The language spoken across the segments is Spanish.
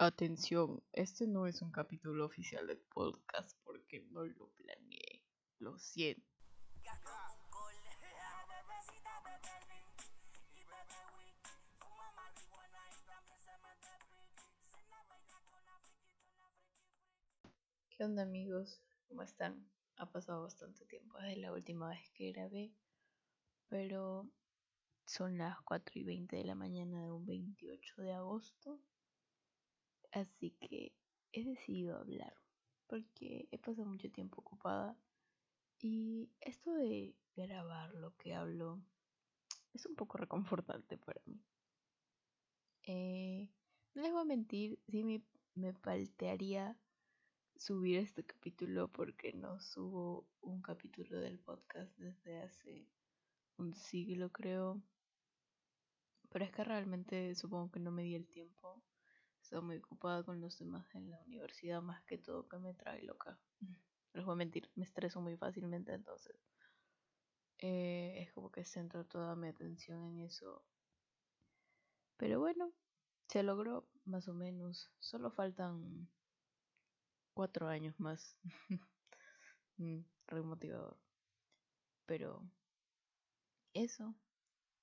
Atención, este no es un capítulo oficial del podcast porque no lo planeé. Lo siento. ¿Qué onda amigos? ¿Cómo están? Ha pasado bastante tiempo desde la última vez que grabé, pero son las 4 y 20 de la mañana de un 28 de agosto Así que he decidido hablar porque he pasado mucho tiempo ocupada y esto de grabar lo que hablo es un poco reconfortante para mí. Eh, no les voy a mentir, sí me, me paltearía subir este capítulo porque no subo un capítulo del podcast desde hace un siglo creo. Pero es que realmente supongo que no me di el tiempo Estoy muy ocupada con los demás en la universidad, más que todo que me trae loca. Les voy a mentir, me estreso muy fácilmente, entonces eh, es como que centro toda mi atención en eso. Pero bueno, se logró más o menos. Solo faltan cuatro años más. mm, re motivador. Pero eso.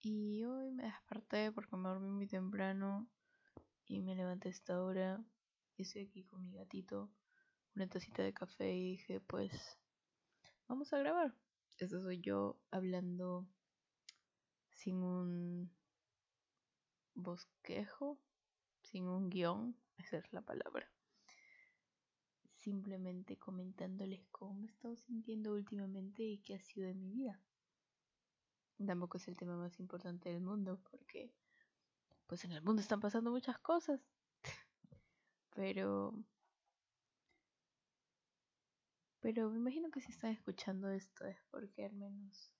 Y hoy me desperté porque me dormí muy temprano y me levanté a esta hora y estoy aquí con mi gatito, una tacita de café y dije, pues vamos a grabar. Eso soy yo hablando sin un bosquejo, sin un guion, esa es la palabra. Simplemente comentándoles cómo me he estado sintiendo últimamente y qué ha sido de mi vida. Tampoco es el tema más importante del mundo porque pues en el mundo están pasando muchas cosas. Pero... Pero me imagino que si están escuchando esto es porque al menos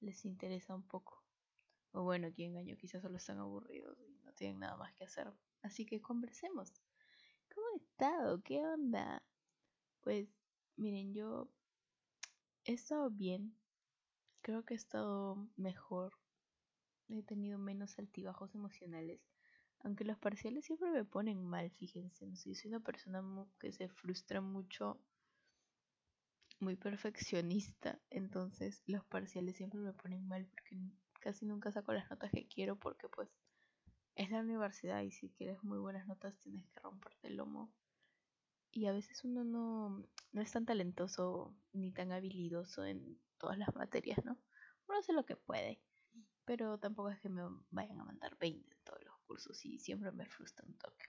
les interesa un poco. O bueno, aquí engaño, quizás solo están aburridos y no tienen nada más que hacer. Así que conversemos. ¿Cómo he estado? ¿Qué onda? Pues miren, yo he estado bien. Creo que he estado mejor he tenido menos altibajos emocionales. Aunque los parciales siempre me ponen mal, fíjense. No soy una persona que se frustra mucho, muy perfeccionista. Entonces los parciales siempre me ponen mal porque casi nunca saco las notas que quiero porque pues es la universidad y si quieres muy buenas notas tienes que romperte el lomo. Y a veces uno no, no es tan talentoso ni tan habilidoso en todas las materias, ¿no? Uno hace lo que puede. Pero tampoco es que me vayan a mandar 20 en todos los cursos y siempre me frustra un toque.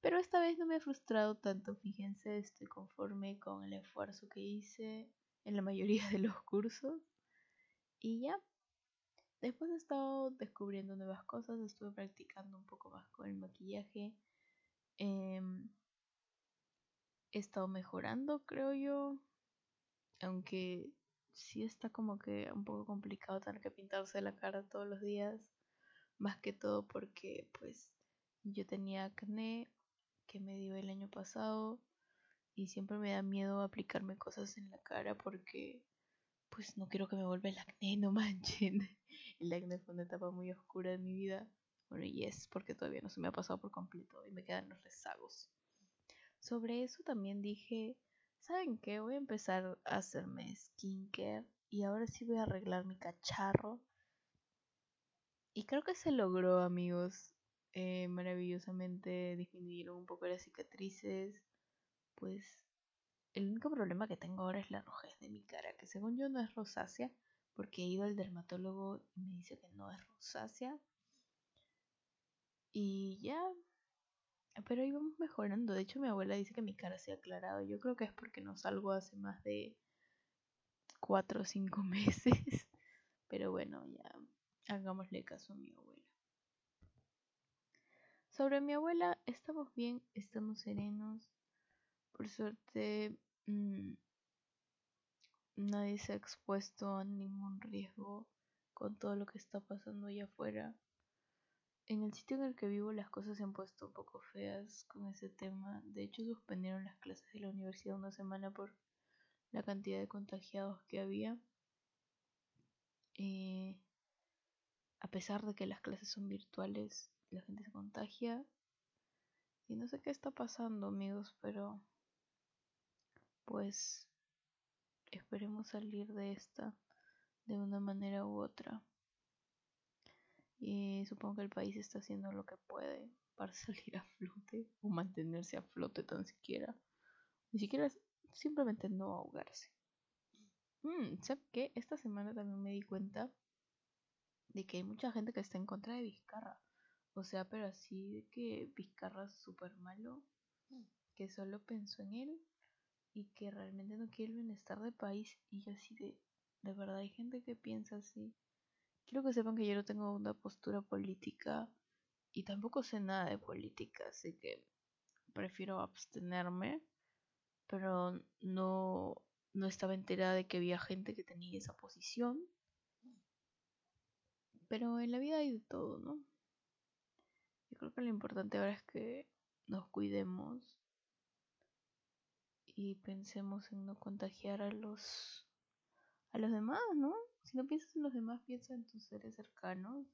Pero esta vez no me he frustrado tanto, fíjense, estoy conforme con el esfuerzo que hice en la mayoría de los cursos. Y ya, después he estado descubriendo nuevas cosas, estuve practicando un poco más con el maquillaje. Em, he estado mejorando, creo yo. Aunque sí está como que un poco complicado tener que pintarse la cara todos los días. Más que todo porque pues yo tenía acné que me dio el año pasado y siempre me da miedo aplicarme cosas en la cara porque pues no quiero que me vuelva el acné, no manchen. El acné fue una etapa muy oscura de mi vida. Bueno, y es porque todavía no se me ha pasado por completo y me quedan los rezagos. Sobre eso también dije, ¿Saben qué? Voy a empezar a hacerme skincare y ahora sí voy a arreglar mi cacharro. Y creo que se logró, amigos. Eh, maravillosamente disminuyeron un poco las cicatrices. Pues el único problema que tengo ahora es la rojez de mi cara, que según yo no es rosácea, porque he ido al dermatólogo y me dice que no es rosácea. Y ya, pero íbamos mejorando. De hecho, mi abuela dice que mi cara se ha aclarado. Yo creo que es porque no salgo hace más de cuatro o cinco meses. Pero bueno, ya hagámosle caso a mi abuela. Sobre mi abuela, estamos bien, estamos serenos. Por suerte, mm, nadie se ha expuesto a ningún riesgo con todo lo que está pasando allá afuera. En el sitio en el que vivo las cosas se han puesto un poco feas con ese tema. De hecho, suspendieron las clases de la universidad una semana por la cantidad de contagiados que había. Eh, a pesar de que las clases son virtuales, la gente se contagia. Y no sé qué está pasando, amigos, pero pues esperemos salir de esta de una manera u otra. Y supongo que el país está haciendo lo que puede para salir a flote o mantenerse a flote tan siquiera. Ni siquiera simplemente no ahogarse. Mm, ¿Sabes qué? Esta semana también me di cuenta de que hay mucha gente que está en contra de Vizcarra. O sea, pero así de que Vizcarra es súper malo, que solo pensó en él y que realmente no quiere el bienestar del país. Y yo así de, de verdad hay gente que piensa así. Quiero que sepan que yo no tengo una postura política y tampoco sé nada de política, así que prefiero abstenerme, pero no, no estaba enterada de que había gente que tenía esa posición. Pero en la vida hay de todo, ¿no? Yo creo que lo importante ahora es que nos cuidemos y pensemos en no contagiar a los a los demás, ¿no? Si no piensas en los demás, piensa en tus seres cercanos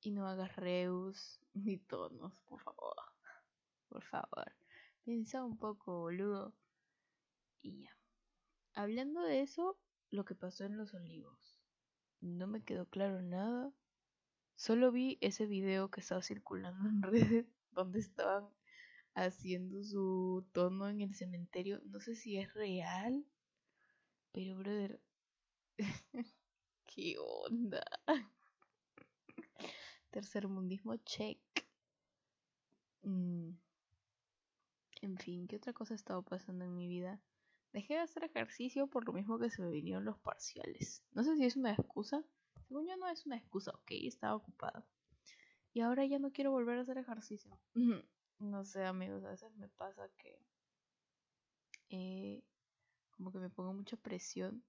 y no hagas reus ni tonos, por favor. Por favor. Piensa un poco, boludo. Y ya. Hablando de eso, lo que pasó en los olivos. No me quedó claro nada. Solo vi ese video que estaba circulando en redes donde estaban haciendo su tono en el cementerio. No sé si es real, pero brother, ¿qué onda? Tercer mundismo check. Mm. En fin, ¿qué otra cosa ha estado pasando en mi vida? Dejé de hacer ejercicio por lo mismo que se me vinieron los parciales. No sé si es una excusa. Según yo no es una excusa, ok, estaba ocupada. Y ahora ya no quiero volver a hacer ejercicio. no sé, amigos, a veces me pasa que eh, como que me pongo mucha presión.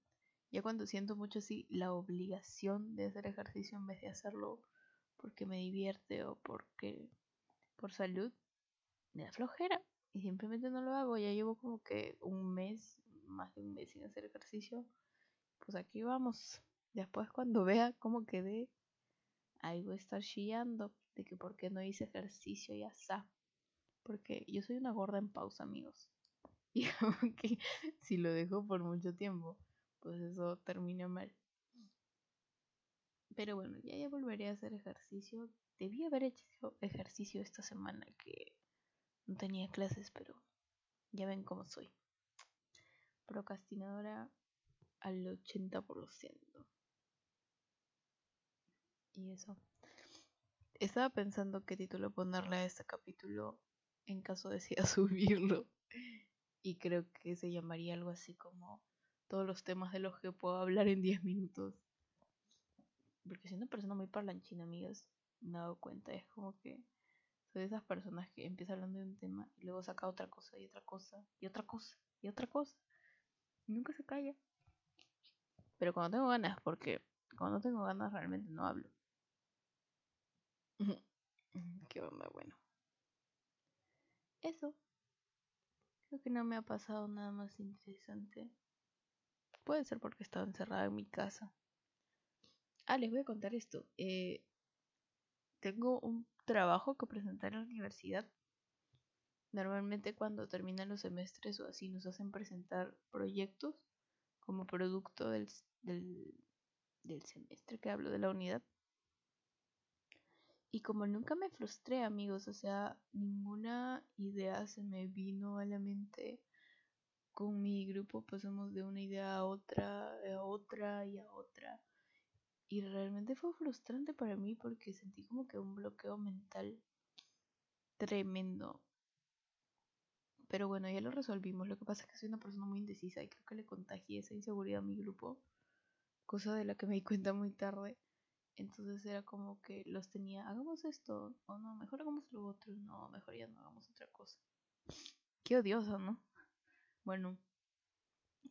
Ya cuando siento mucho así la obligación de hacer ejercicio en vez de hacerlo porque me divierte o porque por salud, me da flojera y simplemente no lo hago. Ya llevo como que un mes, más de un mes sin hacer ejercicio. Pues aquí vamos. Después cuando vea cómo quedé, ahí voy a estar chillando de que por qué no hice ejercicio ya está. Porque yo soy una gorda en pausa, amigos. Y que si lo dejo por mucho tiempo, pues eso termina mal. Pero bueno, ya, ya volveré a hacer ejercicio. Debí haber hecho ejercicio esta semana que no tenía clases, pero ya ven cómo soy. Procrastinadora al 80%. Y eso. Estaba pensando qué título ponerle a este capítulo en caso decida subirlo. Y creo que se llamaría algo así como todos los temas de los que puedo hablar en 10 minutos. Porque siendo una persona muy parlanchina, amigas, me he dado cuenta. Es como que soy de esas personas que empieza hablando de un tema y luego saca otra cosa y otra cosa y otra cosa y otra cosa. Y nunca se calla. Pero cuando tengo ganas, porque cuando no tengo ganas realmente no hablo. Qué onda, bueno. Eso. Creo que no me ha pasado nada más interesante. Puede ser porque estaba encerrada en mi casa. Ah, les voy a contar esto. Eh, tengo un trabajo que presentar en la universidad. Normalmente cuando terminan los semestres o así nos hacen presentar proyectos como producto del, del, del semestre que hablo de la unidad. Y como nunca me frustré, amigos, o sea, ninguna idea se me vino a la mente. Con mi grupo pasamos de una idea a otra, a otra y a otra. Y realmente fue frustrante para mí porque sentí como que un bloqueo mental tremendo. Pero bueno, ya lo resolvimos. Lo que pasa es que soy una persona muy indecisa y creo que le contagié esa inseguridad a mi grupo. Cosa de la que me di cuenta muy tarde. Entonces era como que los tenía, hagamos esto, o no, mejor hagamos lo otro, no, mejor ya no hagamos otra cosa. Qué odioso, ¿no? Bueno,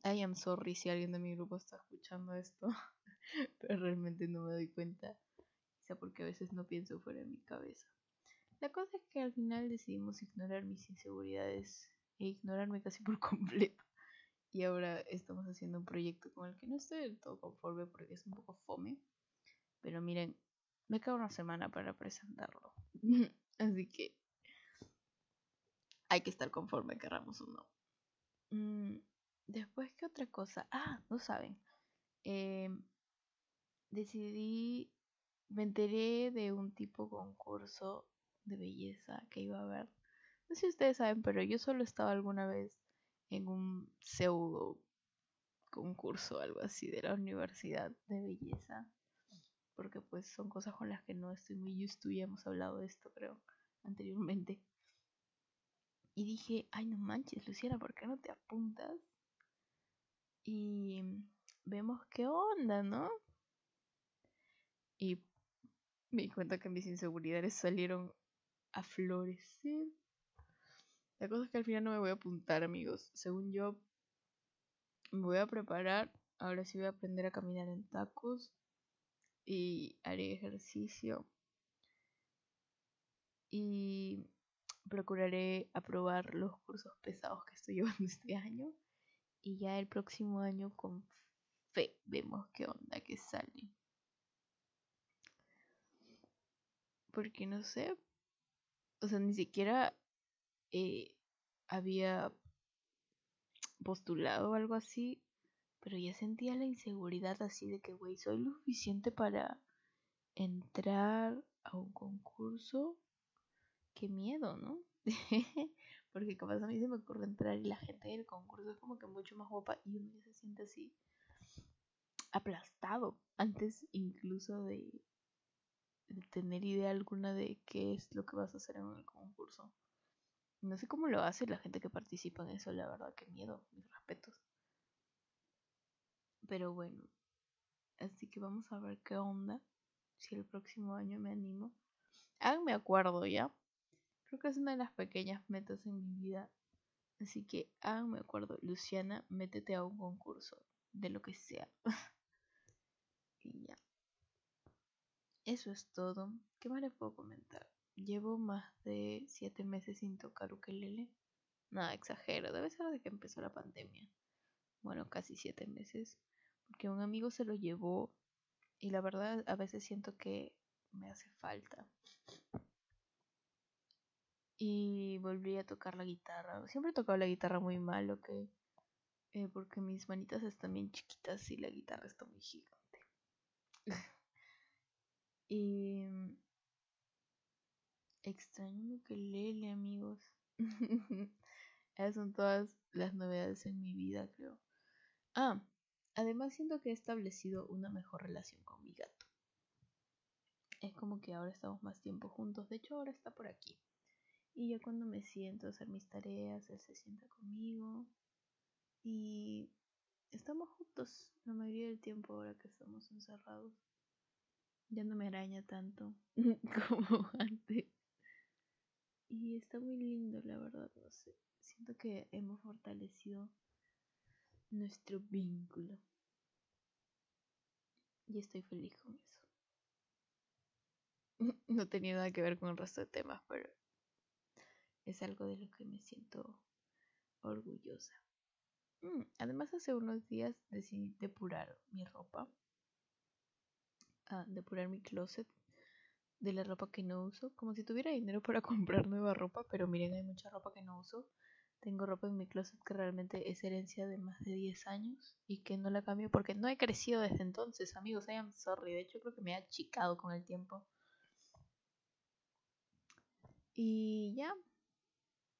I am sorry si alguien de mi grupo está escuchando esto. pero realmente no me doy cuenta, quizá porque a veces no pienso fuera de mi cabeza. La cosa es que al final decidimos ignorar mis inseguridades e ignorarme casi por completo. Y ahora estamos haciendo un proyecto con el que no estoy del todo conforme porque es un poco fome. Pero miren, me queda una semana para presentarlo. Así que hay que estar conforme, querramos o no. Mm, después, ¿qué otra cosa? Ah, no saben. Em, decidí, me enteré de un tipo concurso de belleza que iba a haber. No sé si ustedes saben, pero yo solo estaba alguna vez en un pseudo concurso, algo así, de la universidad de belleza. Porque pues son cosas con las que no estoy muy used to, ya hemos hablado de esto, creo, anteriormente. Y dije, ay no manches, Luciana, ¿por qué no te apuntas? Y vemos qué onda, ¿no? Y me di cuenta que mis inseguridades salieron a florecer. La cosa es que al final no me voy a apuntar, amigos. Según yo, me voy a preparar. Ahora sí voy a aprender a caminar en tacos. Y haré ejercicio. Y procuraré aprobar los cursos pesados que estoy llevando este año. Y ya el próximo año con fe vemos qué onda que sale. Porque no sé. O sea, ni siquiera eh, había postulado o algo así. Pero ya sentía la inseguridad así de que, güey, soy lo suficiente para entrar a un concurso qué miedo, ¿no? Porque capaz a mí se me ocurre entrar y la gente del concurso es como que mucho más guapa y uno se siente así aplastado antes incluso de, tener idea alguna de qué es lo que vas a hacer en el concurso. No sé cómo lo hace la gente que participa en eso, la verdad, qué miedo, mis respetos. Pero bueno, así que vamos a ver qué onda. Si el próximo año me animo. Ah, me acuerdo ya. Creo que es una de las pequeñas metas en mi vida. Así que, ah, me acuerdo, Luciana, métete a un concurso, de lo que sea. y ya. Eso es todo. ¿Qué más les puedo comentar? Llevo más de siete meses sin tocar ukelele. Nada, exagero, debe ser desde que empezó la pandemia. Bueno, casi siete meses. Porque un amigo se lo llevó y la verdad a veces siento que me hace falta y volví a tocar la guitarra. Siempre he tocado la guitarra muy mal, ¿ok? Eh, porque mis manitas están bien chiquitas y la guitarra está muy gigante. y extraño que lele, amigos. Esas son todas las novedades en mi vida, creo. Ah, además siento que he establecido una mejor relación con mi gato. Es como que ahora estamos más tiempo juntos. De hecho, ahora está por aquí. Y yo cuando me siento a hacer mis tareas, él se sienta conmigo. Y estamos juntos la mayoría del tiempo ahora que estamos encerrados. Ya no me araña tanto como antes. Y está muy lindo, la verdad, no sé. Siento que hemos fortalecido nuestro vínculo. Y estoy feliz con eso. No tenía nada que ver con el resto de temas, pero es algo de lo que me siento orgullosa. Mm, además, hace unos días decidí depurar mi ropa, ah, depurar mi closet de la ropa que no uso, como si tuviera dinero para comprar nueva ropa, pero miren, hay mucha ropa que no uso. Tengo ropa en mi closet que realmente es herencia de más de 10 años y que no la cambio porque no he crecido desde entonces, amigos. I am sorry. De hecho, creo que me ha achicado con el tiempo. Y ya,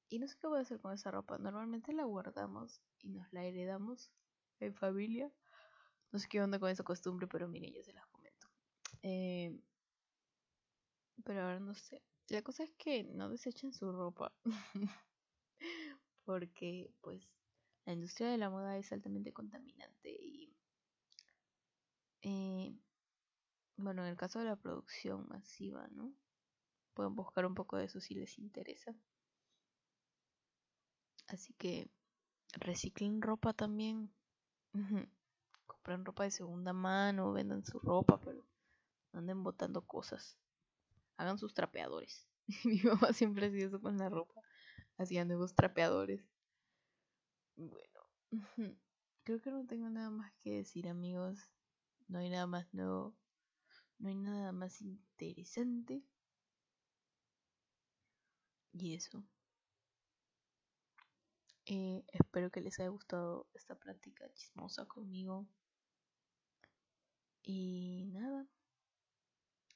y no sé qué voy a hacer con esa ropa. Normalmente la guardamos y nos la heredamos en familia. No sé qué onda con esa costumbre, pero miren, ya se las comento. Eh, pero ahora no sé. La cosa es que no desechen su ropa. Porque, pues, la industria de la moda es altamente contaminante y. Eh, bueno, en el caso de la producción masiva, ¿no? Pueden buscar un poco de eso si les interesa. Así que reciclen ropa también. Compran ropa de segunda mano, vendan su ropa, pero anden botando cosas. Hagan sus trapeadores. Mi mamá siempre hacía eso con la ropa. Hacía nuevos trapeadores. Bueno, creo que no tengo nada más que decir, amigos. No hay nada más nuevo. No hay nada más interesante. Y eso. Espero que les haya gustado esta práctica chismosa conmigo. Y nada.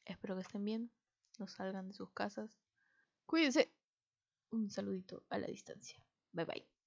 Espero que estén bien. No salgan de sus casas. Cuídense. Un saludito a la distancia. Bye bye.